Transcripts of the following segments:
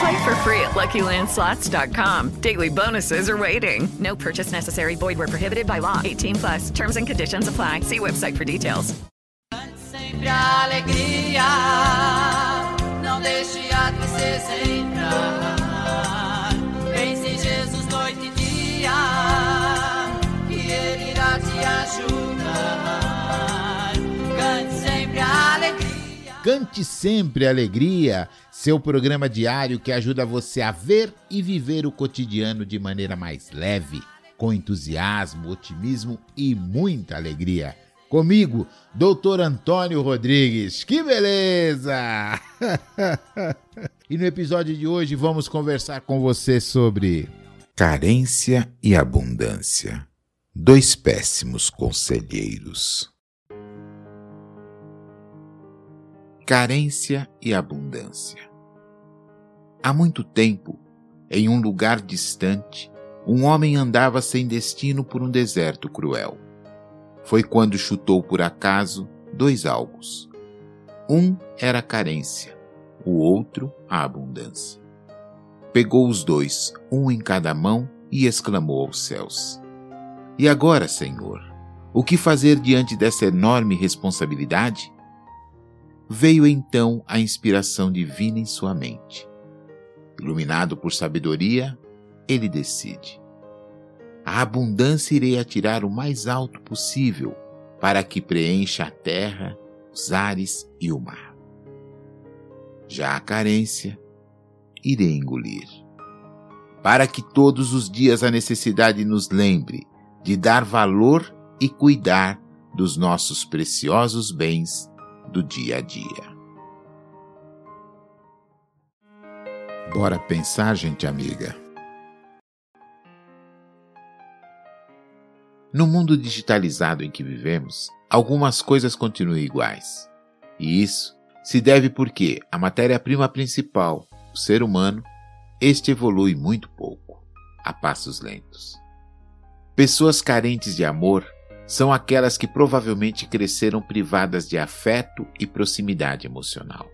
Play for free at LuckyLandSlots.com. Daily bonuses are waiting. No purchase necessary. Void where prohibited by law. 18 plus. Terms and conditions apply. See website for details. Sempre alegria, não deixe a tristeza entrar. Cante sempre alegria, seu programa diário que ajuda você a ver e viver o cotidiano de maneira mais leve, com entusiasmo, otimismo e muita alegria. Comigo, Doutor Antônio Rodrigues. Que beleza! e no episódio de hoje vamos conversar com você sobre carência e abundância. Dois péssimos conselheiros. Carência e abundância. Há muito tempo, em um lugar distante, um homem andava sem destino por um deserto cruel. Foi quando chutou por acaso dois algos. Um era a carência, o outro a abundância. Pegou os dois, um em cada mão, e exclamou aos céus: E agora, Senhor, o que fazer diante dessa enorme responsabilidade? Veio então a inspiração divina em sua mente. Iluminado por sabedoria, ele decide. A abundância irei atirar o mais alto possível, para que preencha a terra, os ares e o mar. Já a carência, irei engolir. Para que todos os dias a necessidade nos lembre de dar valor e cuidar dos nossos preciosos bens do dia a dia. Bora pensar, gente amiga. No mundo digitalizado em que vivemos, algumas coisas continuam iguais. E isso se deve porque a matéria-prima principal, o ser humano, este evolui muito pouco, a passos lentos. Pessoas carentes de amor são aquelas que provavelmente cresceram privadas de afeto e proximidade emocional.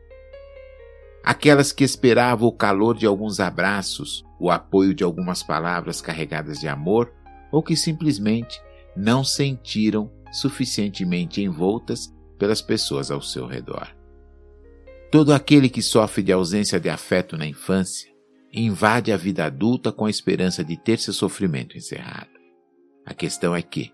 Aquelas que esperavam o calor de alguns abraços, o apoio de algumas palavras carregadas de amor, ou que simplesmente não sentiram suficientemente envoltas pelas pessoas ao seu redor. Todo aquele que sofre de ausência de afeto na infância invade a vida adulta com a esperança de ter seu sofrimento encerrado. A questão é que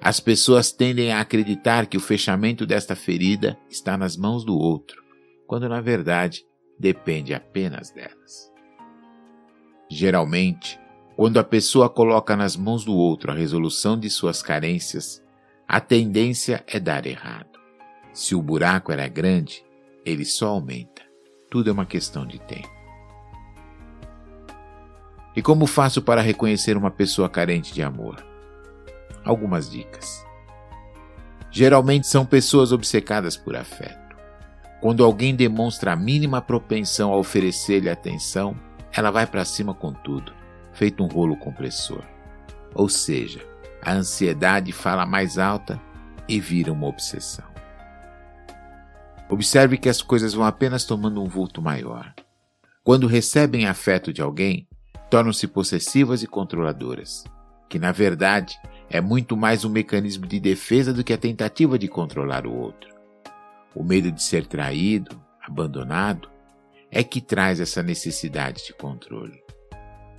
as pessoas tendem a acreditar que o fechamento desta ferida está nas mãos do outro, quando na verdade depende apenas delas. Geralmente, quando a pessoa coloca nas mãos do outro a resolução de suas carências, a tendência é dar errado. Se o buraco era grande, ele só aumenta. Tudo é uma questão de tempo. E como faço para reconhecer uma pessoa carente de amor? Algumas dicas. Geralmente são pessoas obcecadas por afeto. Quando alguém demonstra a mínima propensão a oferecer-lhe atenção, ela vai para cima com tudo feito um rolo compressor. Ou seja, a ansiedade fala mais alta e vira uma obsessão. Observe que as coisas vão apenas tomando um vulto maior. Quando recebem afeto de alguém, tornam-se possessivas e controladoras, que na verdade é muito mais um mecanismo de defesa do que a tentativa de controlar o outro. O medo de ser traído, abandonado, é que traz essa necessidade de controle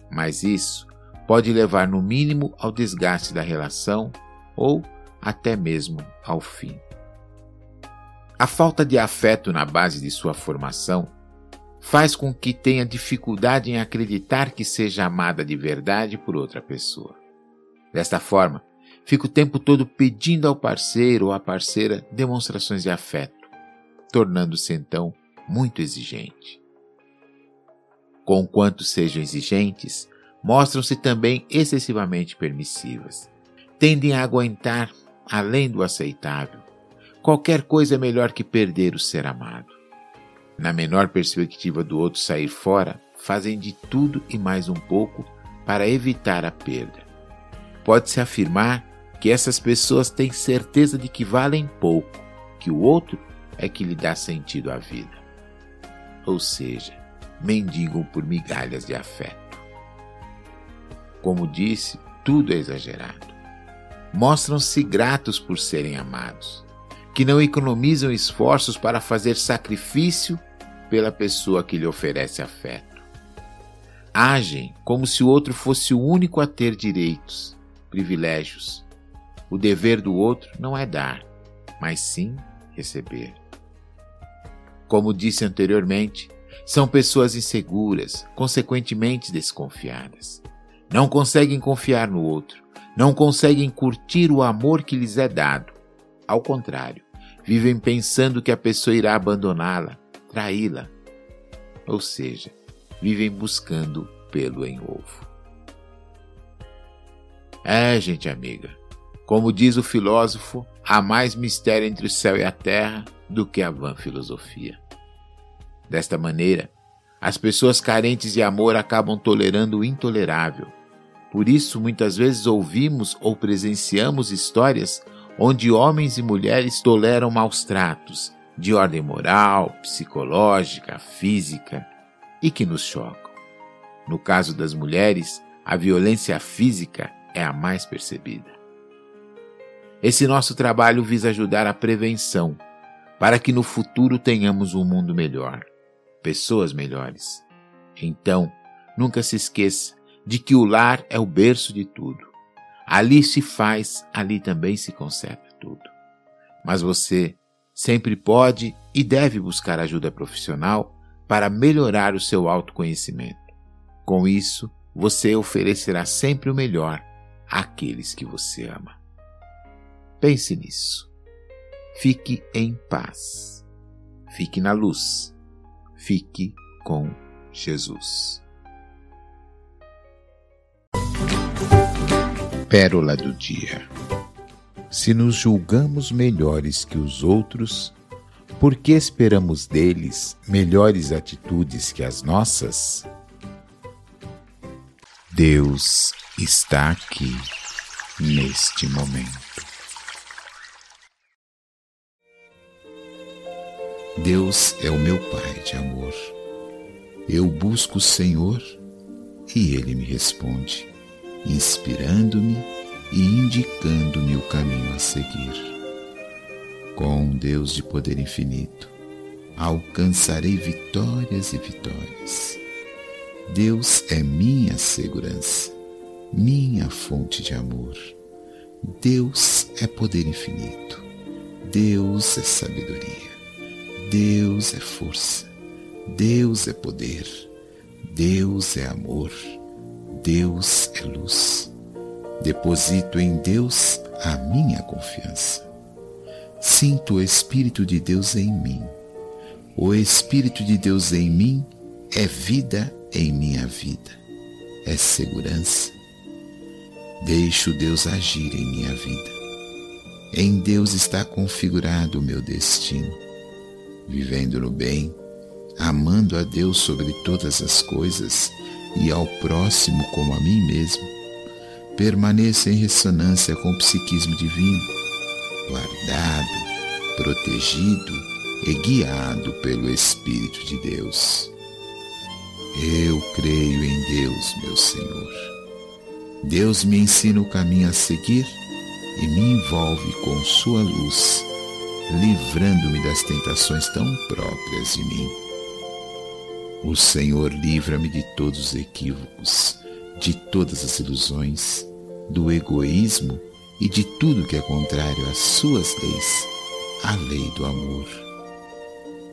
mas isso pode levar no mínimo ao desgaste da relação ou até mesmo ao fim. A falta de afeto na base de sua formação faz com que tenha dificuldade em acreditar que seja amada de verdade por outra pessoa. Desta forma, fica o tempo todo pedindo ao parceiro ou à parceira demonstrações de afeto, tornando-se então muito exigente. Conquanto sejam exigentes, mostram-se também excessivamente permissivas. Tendem a aguentar além do aceitável. Qualquer coisa é melhor que perder o ser amado. Na menor perspectiva do outro sair fora, fazem de tudo e mais um pouco para evitar a perda. Pode-se afirmar que essas pessoas têm certeza de que valem pouco, que o outro é que lhe dá sentido à vida. Ou seja, mendigam por migalhas de afeto. Como disse, tudo é exagerado. Mostram-se gratos por serem amados, que não economizam esforços para fazer sacrifício pela pessoa que lhe oferece afeto. Agem como se o outro fosse o único a ter direitos, privilégios. O dever do outro não é dar, mas sim receber. Como disse anteriormente, são pessoas inseguras, consequentemente desconfiadas. Não conseguem confiar no outro, não conseguem curtir o amor que lhes é dado. Ao contrário, vivem pensando que a pessoa irá abandoná-la, traí-la. Ou seja, vivem buscando pelo em ovo. É, gente amiga, como diz o filósofo, há mais mistério entre o céu e a terra do que a vã filosofia. Desta maneira, as pessoas carentes de amor acabam tolerando o intolerável. Por isso, muitas vezes ouvimos ou presenciamos histórias onde homens e mulheres toleram maus tratos de ordem moral, psicológica, física e que nos chocam. No caso das mulheres, a violência física é a mais percebida. Esse nosso trabalho visa ajudar a prevenção, para que no futuro tenhamos um mundo melhor pessoas melhores. Então, nunca se esqueça de que o lar é o berço de tudo. Ali se faz, ali também se conserta tudo. Mas você sempre pode e deve buscar ajuda profissional para melhorar o seu autoconhecimento. Com isso, você oferecerá sempre o melhor àqueles que você ama. Pense nisso. Fique em paz. Fique na luz Fique com Jesus. Pérola do Dia Se nos julgamos melhores que os outros, por que esperamos deles melhores atitudes que as nossas? Deus está aqui neste momento. Deus é o meu Pai de amor. Eu busco o Senhor e Ele me responde, inspirando-me e indicando-me o caminho a seguir. Com Deus de poder infinito, alcançarei vitórias e vitórias. Deus é minha segurança, minha fonte de amor. Deus é poder infinito. Deus é sabedoria. Deus é força, Deus é poder, Deus é amor, Deus é luz. Deposito em Deus a minha confiança. Sinto o Espírito de Deus em mim. O Espírito de Deus em mim é vida em minha vida, é segurança. Deixo Deus agir em minha vida. Em Deus está configurado o meu destino vivendo no bem, amando a Deus sobre todas as coisas e ao próximo como a mim mesmo, permaneça em ressonância com o psiquismo divino, guardado, protegido e guiado pelo Espírito de Deus. Eu creio em Deus, meu Senhor. Deus me ensina o caminho a seguir e me envolve com sua luz livrando-me das tentações tão próprias de mim. O Senhor livra-me de todos os equívocos, de todas as ilusões, do egoísmo e de tudo que é contrário às suas leis, a lei do amor.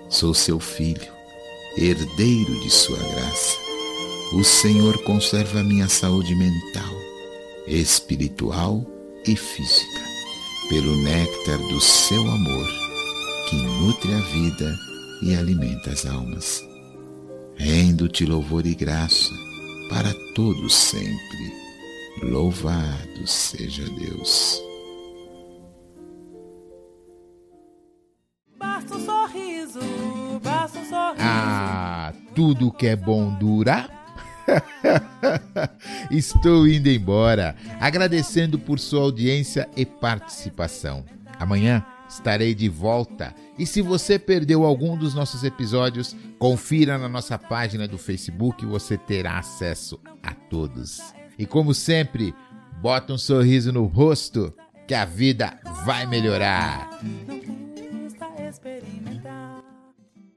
Sou seu filho, herdeiro de sua graça. O Senhor conserva minha saúde mental, espiritual e física, pelo néctar do seu amor, que nutre a vida e alimenta as almas. Rendo-te louvor e graça para todos sempre. Louvado seja Deus. Tudo que é bom dura. Estou indo embora, agradecendo por sua audiência e participação. Amanhã estarei de volta. E se você perdeu algum dos nossos episódios, confira na nossa página do Facebook, você terá acesso a todos. E como sempre, bota um sorriso no rosto que a vida vai melhorar.